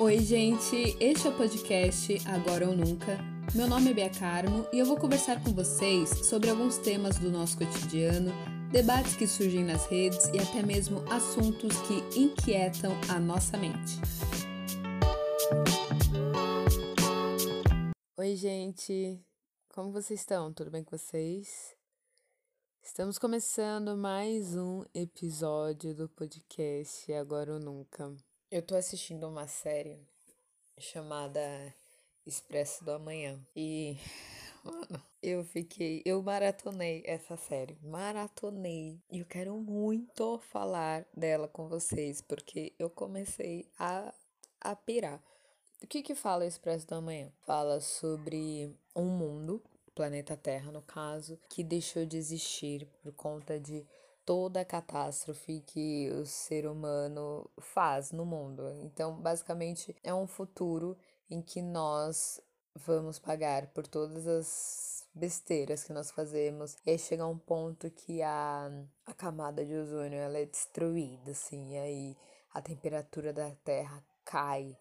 Oi, gente! Este é o podcast Agora ou Nunca. Meu nome é Bia Carmo e eu vou conversar com vocês sobre alguns temas do nosso cotidiano, debates que surgem nas redes e até mesmo assuntos que inquietam a nossa mente. Oi, gente! Como vocês estão? Tudo bem com vocês? Estamos começando mais um episódio do podcast Agora ou Nunca. Eu tô assistindo uma série chamada Expresso do Amanhã. E, mano, eu fiquei. Eu maratonei essa série. Maratonei. E eu quero muito falar dela com vocês, porque eu comecei a, a pirar. O que que fala o Expresso do Amanhã? Fala sobre um mundo, planeta Terra no caso, que deixou de existir por conta de toda a catástrofe que o ser humano faz no mundo. Então, basicamente, é um futuro em que nós vamos pagar por todas as besteiras que nós fazemos. E aí chega um ponto que a, a camada de ozônio ela é destruída, assim, e aí a temperatura da Terra cai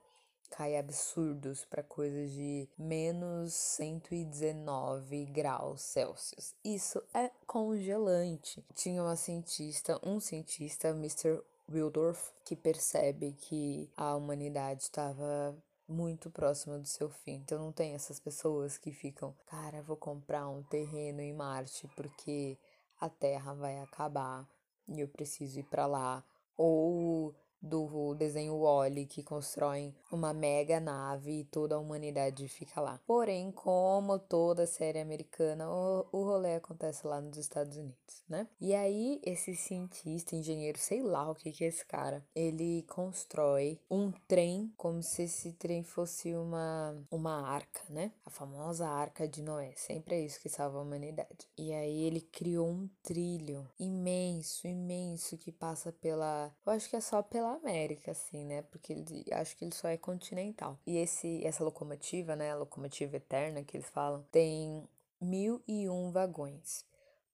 cai absurdos para coisas de menos 119 graus Celsius. Isso é congelante. Tinha uma cientista, um cientista, Mr. Wildorf, que percebe que a humanidade estava muito próxima do seu fim. Então não tem essas pessoas que ficam, cara, vou comprar um terreno em Marte porque a Terra vai acabar e eu preciso ir para lá. Ou do desenho Wally que constroem uma mega nave e toda a humanidade fica lá. Porém, como toda série americana, o, o rolê acontece lá nos Estados Unidos, né? E aí, esse cientista, engenheiro, sei lá o que que é esse cara, ele constrói um trem como se esse trem fosse uma, uma arca, né? A famosa arca de Noé. Sempre é isso que salva a humanidade. E aí, ele criou um trilho imenso, imenso que passa pela. Eu acho que é só pela América, assim, né? Porque ele, acho que ele só é continental. E esse, essa locomotiva, né? A locomotiva eterna que eles falam, tem mil e um vagões.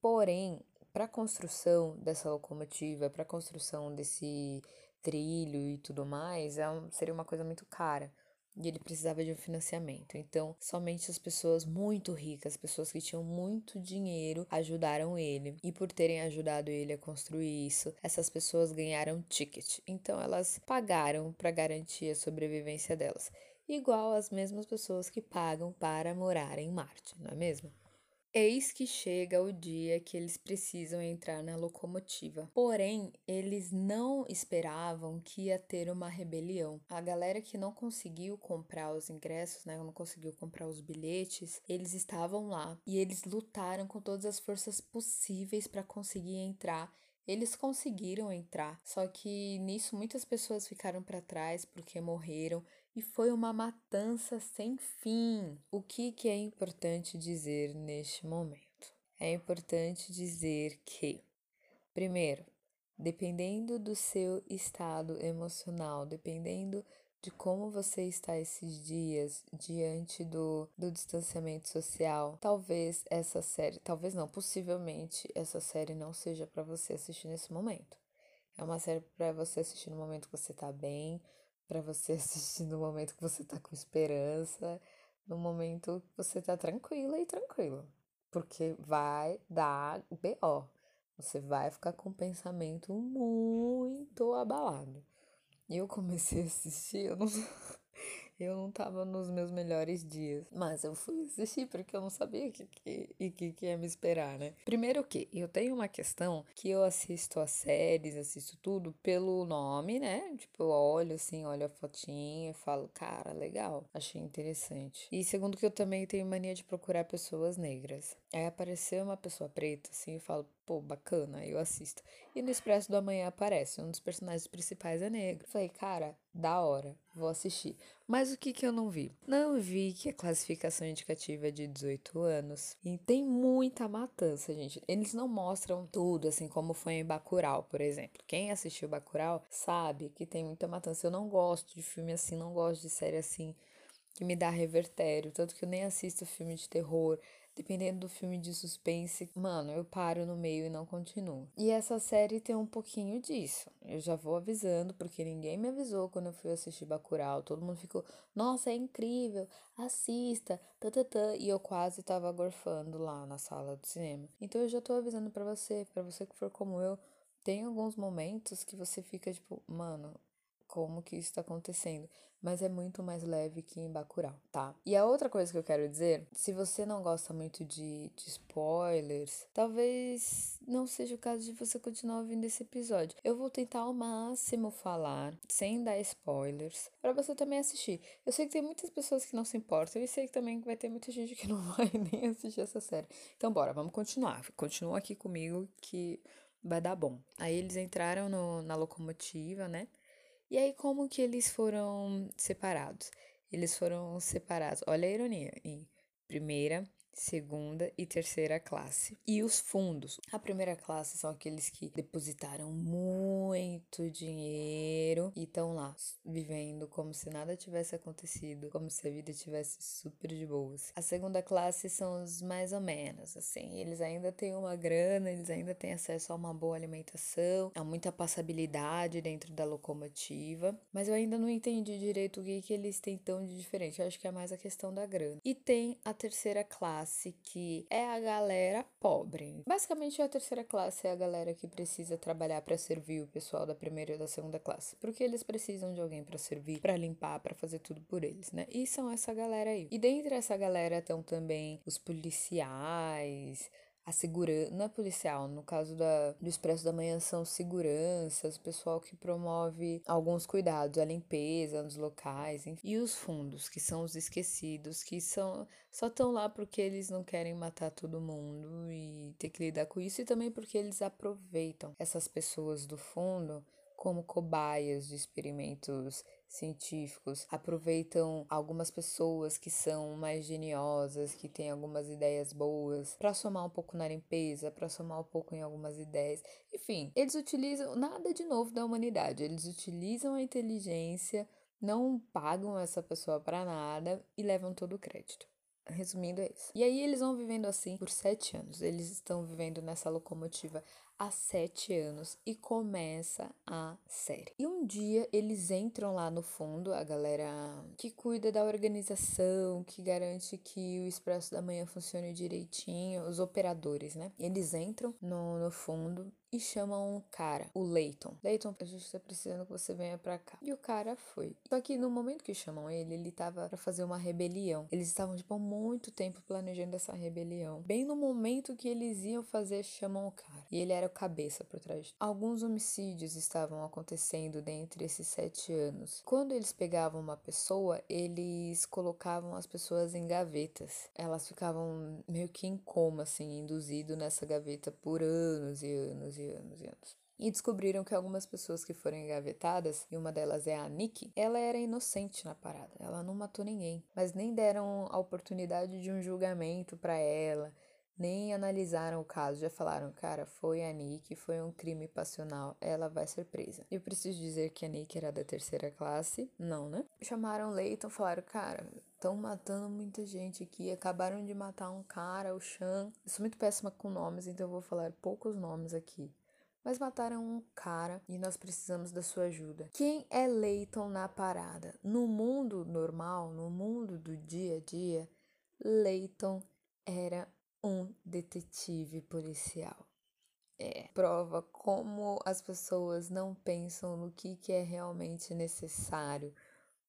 Porém, para a construção dessa locomotiva, para a construção desse trilho e tudo mais, é um, seria uma coisa muito cara e ele precisava de um financiamento. Então, somente as pessoas muito ricas, pessoas que tinham muito dinheiro, ajudaram ele. E por terem ajudado ele a construir isso, essas pessoas ganharam ticket. Então, elas pagaram para garantir a sobrevivência delas. Igual as mesmas pessoas que pagam para morar em Marte, não é mesmo? Eis que chega o dia que eles precisam entrar na locomotiva. Porém, eles não esperavam que ia ter uma rebelião. A galera que não conseguiu comprar os ingressos, né, não conseguiu comprar os bilhetes, eles estavam lá e eles lutaram com todas as forças possíveis para conseguir entrar eles conseguiram entrar, só que nisso muitas pessoas ficaram para trás porque morreram e foi uma matança sem fim. O que, que é importante dizer neste momento? É importante dizer que, primeiro, dependendo do seu estado emocional, dependendo de como você está esses dias diante do, do distanciamento social. Talvez essa série, talvez não, possivelmente essa série não seja para você assistir nesse momento. É uma série para você assistir no momento que você tá bem, para você assistir no momento que você tá com esperança, no momento que você tá tranquila e tranquilo. Porque vai dar BO. Você vai ficar com o pensamento muito abalado. E eu comecei a assistir, eu não, eu não tava nos meus melhores dias. Mas eu fui assistir porque eu não sabia o que, que, e que, que ia me esperar, né? Primeiro que eu tenho uma questão que eu assisto as séries, assisto tudo pelo nome, né? Tipo, eu olho assim, olho a fotinha e falo, cara, legal, achei interessante. E segundo que eu também tenho mania de procurar pessoas negras. Aí apareceu uma pessoa preta, assim, eu falo, pô, bacana, eu assisto. E no Expresso do Amanhã aparece, um dos personagens principais é negro. Falei, cara, da hora, vou assistir. Mas o que que eu não vi? Não vi que a classificação indicativa é de 18 anos. E tem muita matança, gente. Eles não mostram tudo, assim como foi em Bacurau, por exemplo. Quem assistiu Bacurau sabe que tem muita matança. Eu não gosto de filme assim, não gosto de série assim que me dá revertério. Tanto que eu nem assisto filme de terror dependendo do filme de suspense, mano, eu paro no meio e não continuo. E essa série tem um pouquinho disso. Eu já vou avisando, porque ninguém me avisou quando eu fui assistir Bacurau. Todo mundo ficou, nossa, é incrível, assista, tatatã. E eu quase tava gorfando lá na sala do cinema. Então eu já tô avisando para você, para você que for como eu, tem alguns momentos que você fica tipo, mano, como que isso está acontecendo, mas é muito mais leve que em Bacurau, tá? E a outra coisa que eu quero dizer, se você não gosta muito de, de spoilers, talvez não seja o caso de você continuar ouvindo esse episódio. Eu vou tentar ao máximo falar sem dar spoilers para você também assistir. Eu sei que tem muitas pessoas que não se importam e sei que também vai ter muita gente que não vai nem assistir essa série. Então bora, vamos continuar. Continua aqui comigo que vai dar bom. Aí eles entraram no, na locomotiva, né? E aí, como que eles foram separados? Eles foram separados, olha a ironia, em primeira, segunda e terceira classe. E os fundos. A primeira classe são aqueles que depositaram muito dinheiro e estão lá vivendo como se nada tivesse acontecido, como se a vida tivesse super de boas. A segunda classe são os mais ou menos, assim, eles ainda têm uma grana, eles ainda têm acesso a uma boa alimentação, a muita passabilidade dentro da locomotiva, mas eu ainda não entendi direito o que, que eles têm tão de diferente. Eu acho que é mais a questão da grana. E tem a terceira classe classe que é a galera pobre. Basicamente, a terceira classe é a galera que precisa trabalhar para servir o pessoal da primeira e da segunda classe, porque eles precisam de alguém para servir, para limpar, para fazer tudo por eles, né? E são essa galera aí. E dentro dessa galera estão também os policiais, a segurança, não é policial, no caso da, do Expresso da Manhã são seguranças, pessoal que promove alguns cuidados, a limpeza nos locais, enfim. e os fundos, que são os esquecidos, que são só estão lá porque eles não querem matar todo mundo e ter que lidar com isso, e também porque eles aproveitam essas pessoas do fundo como cobaias de experimentos científicos, aproveitam algumas pessoas que são mais geniosas, que têm algumas ideias boas, para somar um pouco na limpeza, para somar um pouco em algumas ideias. Enfim, eles utilizam nada de novo da humanidade, eles utilizam a inteligência, não pagam essa pessoa para nada e levam todo o crédito. Resumindo, é isso. E aí eles vão vivendo assim por sete anos. Eles estão vivendo nessa locomotiva há sete anos e começa a série. E um dia eles entram lá no fundo, a galera que cuida da organização, que garante que o Expresso da Manhã funcione direitinho, os operadores, né? Eles entram no, no fundo e chamam um cara, o Leighton. Leighton, a gente tá precisando que você venha pra cá. E o cara foi. Só que no momento que chamam ele, ele tava pra fazer uma rebelião. Eles estavam, tipo, muito tempo planejando essa rebelião. Bem no momento que eles iam fazer, chamam o cara. E ele era o cabeça por trás. Alguns homicídios estavam acontecendo dentre esses sete anos. Quando eles pegavam uma pessoa, eles colocavam as pessoas em gavetas. Elas ficavam meio que em coma, assim, induzido nessa gaveta por anos e anos e anos e anos. E descobriram que algumas pessoas que foram engavetadas, e uma delas é a Nick, ela era inocente na parada. Ela não matou ninguém, mas nem deram a oportunidade de um julgamento para ela, nem analisaram o caso, já falaram, cara, foi a Nick, foi um crime passional, ela vai ser presa. Eu preciso dizer que a Nick era da terceira classe? Não, né? Chamaram Leighton, falaram, cara, estão matando muita gente aqui, acabaram de matar um cara, o Chan. Eu sou muito péssima com nomes, então eu vou falar poucos nomes aqui mas mataram um cara e nós precisamos da sua ajuda. Quem é Leighton na parada? No mundo normal, no mundo do dia a dia, Leighton era um detetive policial. É, prova como as pessoas não pensam no que, que é realmente necessário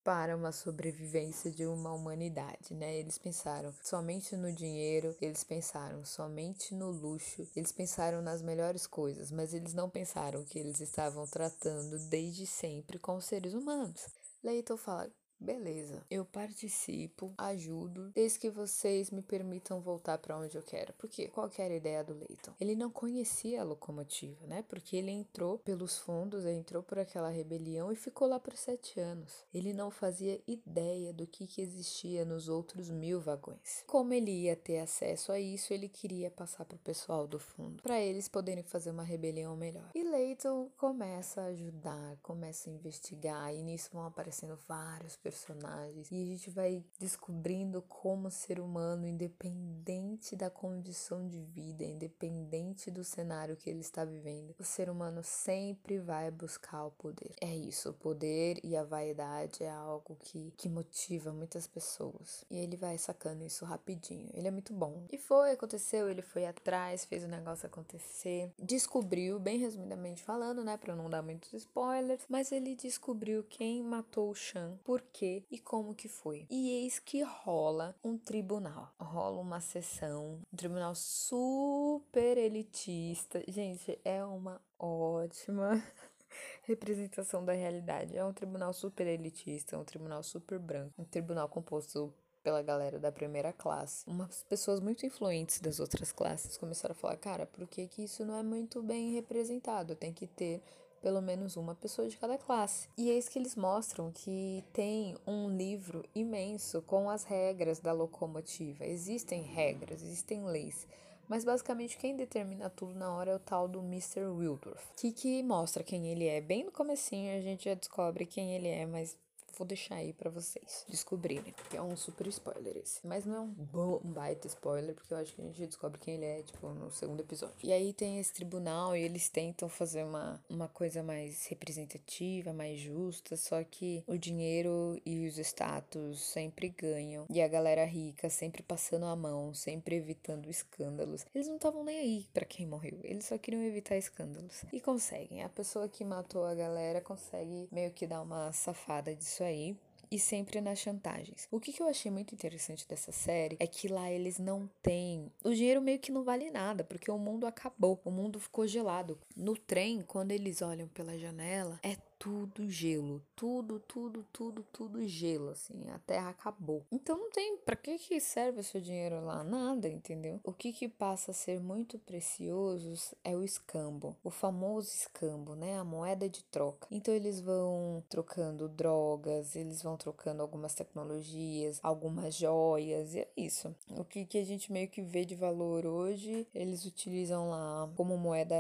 para uma sobrevivência de uma humanidade, né? Eles pensaram somente no dinheiro, eles pensaram somente no luxo, eles pensaram nas melhores coisas, mas eles não pensaram que eles estavam tratando desde sempre com seres humanos. Leighton fala: Beleza, eu participo, ajudo, desde que vocês me permitam voltar para onde eu quero. Porque qual que era a ideia do Leighton? Ele não conhecia a locomotiva, né? Porque ele entrou pelos fundos, entrou por aquela rebelião e ficou lá por sete anos. Ele não fazia ideia do que, que existia nos outros mil vagões. Como ele ia ter acesso a isso, ele queria passar para o pessoal do fundo, para eles poderem fazer uma rebelião melhor. E Leighton começa a ajudar, começa a investigar, e nisso vão aparecendo vários personagens e a gente vai descobrindo como ser humano, independente da condição de vida, independente do cenário que ele está vivendo, o ser humano sempre vai buscar o poder. É isso, o poder e a vaidade é algo que, que motiva muitas pessoas. E ele vai sacando isso rapidinho. Ele é muito bom. E foi, aconteceu, ele foi atrás, fez o negócio acontecer, descobriu, bem resumidamente falando, né, para não dar muitos spoilers, mas ele descobriu quem matou o Chan, por quê e como que foi. E eis que rola um tribunal. Rola uma sessão, um tribunal super elitista. Gente, é uma ótima representação da realidade. É um tribunal super elitista, é um tribunal super branco, um tribunal composto pela galera da primeira classe. Umas pessoas muito influentes das outras classes começaram a falar: cara, por que, que isso não é muito bem representado? Tem que ter pelo menos uma pessoa de cada classe. E eis que eles mostram que tem um livro imenso com as regras da locomotiva. Existem regras, existem leis. Mas basicamente quem determina tudo na hora é o tal do Mr. Wildorf, que, que mostra quem ele é. Bem no comecinho a gente já descobre quem ele é, mas vou deixar aí para vocês descobrirem. Que é um super spoiler esse. Mas não é um bom baita spoiler, porque eu acho que a gente descobre quem ele é, tipo, no segundo episódio. E aí tem esse tribunal e eles tentam fazer uma, uma coisa mais representativa, mais justa, só que o dinheiro e os status sempre ganham. E a galera rica sempre passando a mão, sempre evitando escândalos. Eles não estavam nem aí para quem morreu, eles só queriam evitar escândalos. E conseguem. A pessoa que matou a galera consegue meio que dar uma safada disso aí e sempre nas chantagens. O que, que eu achei muito interessante dessa série é que lá eles não têm. O dinheiro meio que não vale nada, porque o mundo acabou, o mundo ficou gelado. No trem, quando eles olham pela janela, é tudo gelo, tudo, tudo, tudo, tudo gelo, assim, a terra acabou. Então não tem, para que que serve o seu dinheiro lá? Nada, entendeu? O que que passa a ser muito precioso é o escambo, o famoso escambo, né, a moeda de troca. Então eles vão trocando drogas, eles vão trocando algumas tecnologias, algumas joias, e é isso. O que que a gente meio que vê de valor hoje, eles utilizam lá como moeda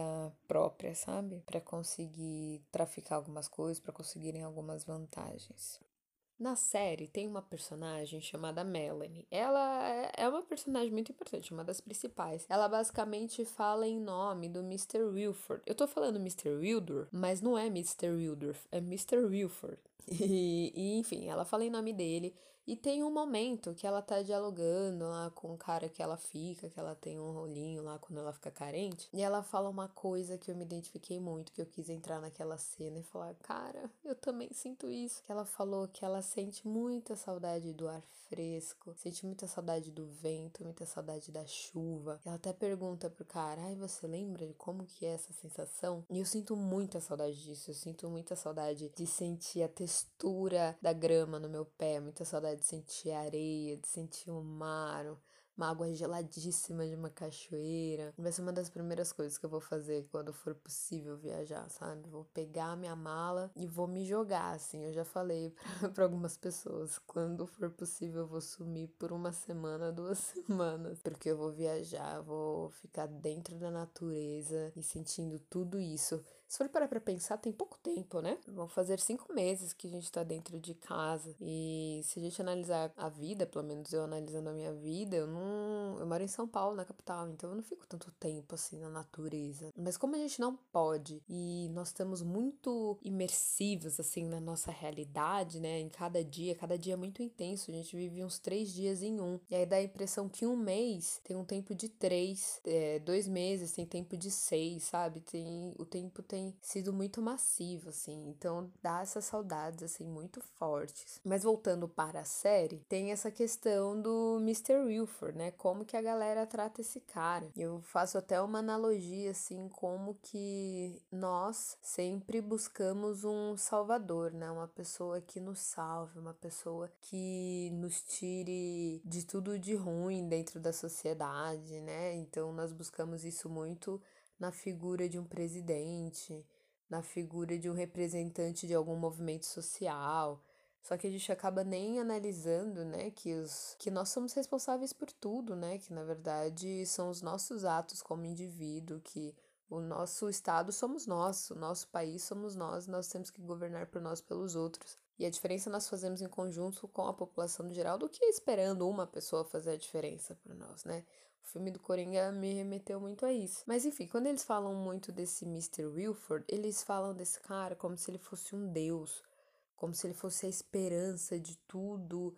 própria, sabe? Para conseguir traficar algumas algumas coisas para conseguirem algumas vantagens. Na série tem uma personagem chamada Melanie. Ela é, é uma personagem muito importante, uma das principais. Ela basicamente fala em nome do Mr. Wilford. Eu tô falando Mr. Wildor, mas não é Mr. Wildorf, é Mr. Wilford. E, e, enfim, ela fala em nome dele. E tem um momento que ela tá dialogando lá com o cara que ela fica, que ela tem um rolinho lá quando ela fica carente. E ela fala uma coisa que eu me identifiquei muito, que eu quis entrar naquela cena e falar, cara, eu também sinto isso. Que ela falou que ela sente muita saudade do ar fresco, sente muita saudade do vento, muita saudade da chuva. Ela até pergunta pro cara, ai, você lembra de como que é essa sensação? E eu sinto muita saudade disso, eu sinto muita saudade de sentir a textura da grama no meu pé, muita saudade de sentir areia, de sentir o mar, uma água geladíssima de uma cachoeira. Vai ser uma das primeiras coisas que eu vou fazer quando for possível viajar, sabe? Vou pegar minha mala e vou me jogar, assim. Eu já falei para algumas pessoas, quando for possível eu vou sumir por uma semana, duas semanas, porque eu vou viajar, vou ficar dentro da natureza e sentindo tudo isso se for parar pra pensar, tem pouco tempo, né? Vão fazer cinco meses que a gente tá dentro de casa. E se a gente analisar a vida, pelo menos eu analisando a minha vida, eu não. Eu moro em São Paulo, na capital, então eu não fico tanto tempo assim na natureza. Mas como a gente não pode e nós estamos muito imersivos assim na nossa realidade, né? Em cada dia, cada dia é muito intenso. A gente vive uns três dias em um. E aí dá a impressão que um mês tem um tempo de três, é, dois meses tem tempo de seis, sabe? Tem, o tempo tem tem sido muito massivo, assim, então dá essas saudades, assim, muito fortes. Mas voltando para a série, tem essa questão do Mr. Wilford, né? Como que a galera trata esse cara. Eu faço até uma analogia, assim, como que nós sempre buscamos um salvador, né? Uma pessoa que nos salve, uma pessoa que nos tire de tudo de ruim dentro da sociedade, né? Então nós buscamos isso muito na figura de um presidente, na figura de um representante de algum movimento social. Só que a gente acaba nem analisando, né, que, os, que nós somos responsáveis por tudo, né, que na verdade são os nossos atos como indivíduo, que o nosso estado somos nós, o nosso país somos nós, nós temos que governar por nós pelos outros. E a diferença nós fazemos em conjunto com a população no geral do que esperando uma pessoa fazer a diferença para nós, né? O filme do Coringa me remeteu muito a isso. Mas enfim, quando eles falam muito desse Mr. Wilford, eles falam desse cara como se ele fosse um deus, como se ele fosse a esperança de tudo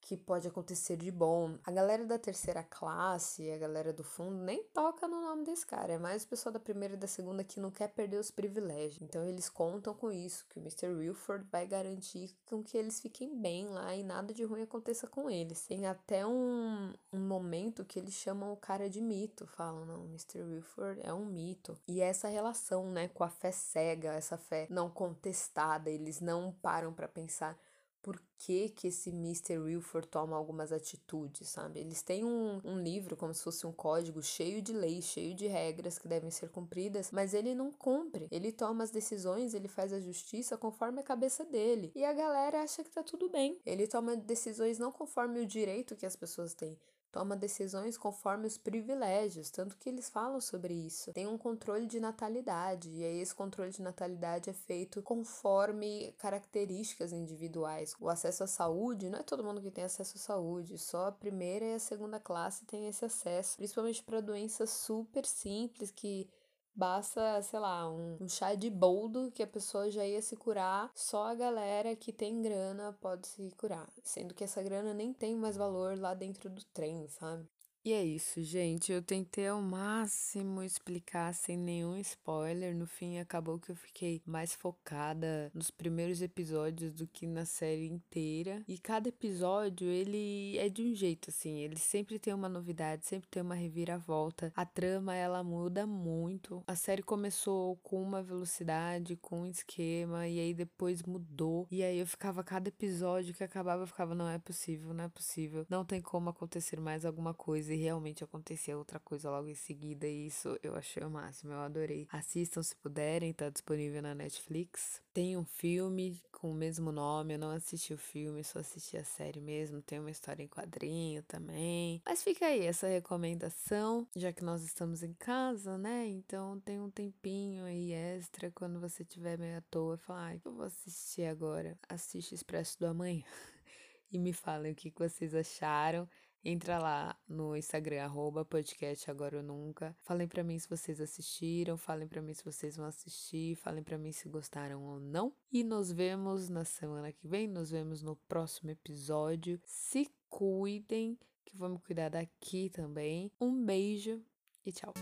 que pode acontecer de bom. A galera da terceira classe, a galera do fundo, nem toca no nome desse cara. É mais o pessoal da primeira e da segunda que não quer perder os privilégios. Então eles contam com isso, que o Mr. Wilford vai garantir com que eles fiquem bem lá e nada de ruim aconteça com eles. Tem até um, um momento que eles chamam o cara de mito. Falam, não, Mr. Wilford é um mito. E essa relação, né, com a fé cega, essa fé não contestada, eles não param para pensar por que, que esse Mr. Wilford toma algumas atitudes, sabe? Eles têm um, um livro, como se fosse um código cheio de leis, cheio de regras que devem ser cumpridas, mas ele não cumpre. Ele toma as decisões, ele faz a justiça conforme a cabeça dele. E a galera acha que tá tudo bem. Ele toma decisões não conforme o direito que as pessoas têm, toma decisões conforme os privilégios, tanto que eles falam sobre isso. Tem um controle de natalidade, e aí esse controle de natalidade é feito conforme características individuais. O acesso à saúde, não é todo mundo que tem acesso à saúde, só a primeira e a segunda classe tem esse acesso, principalmente para doenças super simples que Basta, sei lá, um, um, chá de boldo que a pessoa já ia se curar, só a galera que tem grana pode se curar. Sendo que essa grana nem tem mais valor lá dentro do trem, sabe? E é isso, gente. Eu tentei ao máximo explicar sem nenhum spoiler. No fim, acabou que eu fiquei mais focada nos primeiros episódios do que na série inteira. E cada episódio, ele é de um jeito, assim. Ele sempre tem uma novidade, sempre tem uma reviravolta. A trama, ela muda muito. A série começou com uma velocidade, com um esquema, e aí depois mudou. E aí eu ficava, cada episódio que acabava, eu ficava, não é possível, não é possível. Não tem como acontecer mais alguma coisa e realmente acontecia outra coisa logo em seguida, e isso eu achei o máximo, eu adorei. Assistam se puderem, tá disponível na Netflix. Tem um filme com o mesmo nome, eu não assisti o filme, só assisti a série mesmo. Tem uma história em quadrinho também. Mas fica aí essa recomendação, já que nós estamos em casa, né? Então tem um tempinho aí extra quando você tiver meio à toa, fala, ai, eu vou assistir agora. Assiste Expresso do Amanhã. e me falem o que vocês acharam. Entra lá no Instagram, arroba podcast agora ou nunca. Falem para mim se vocês assistiram, falem para mim se vocês vão assistir, falem para mim se gostaram ou não. E nos vemos na semana que vem, nos vemos no próximo episódio. Se cuidem, que vamos cuidar daqui também. Um beijo e tchau.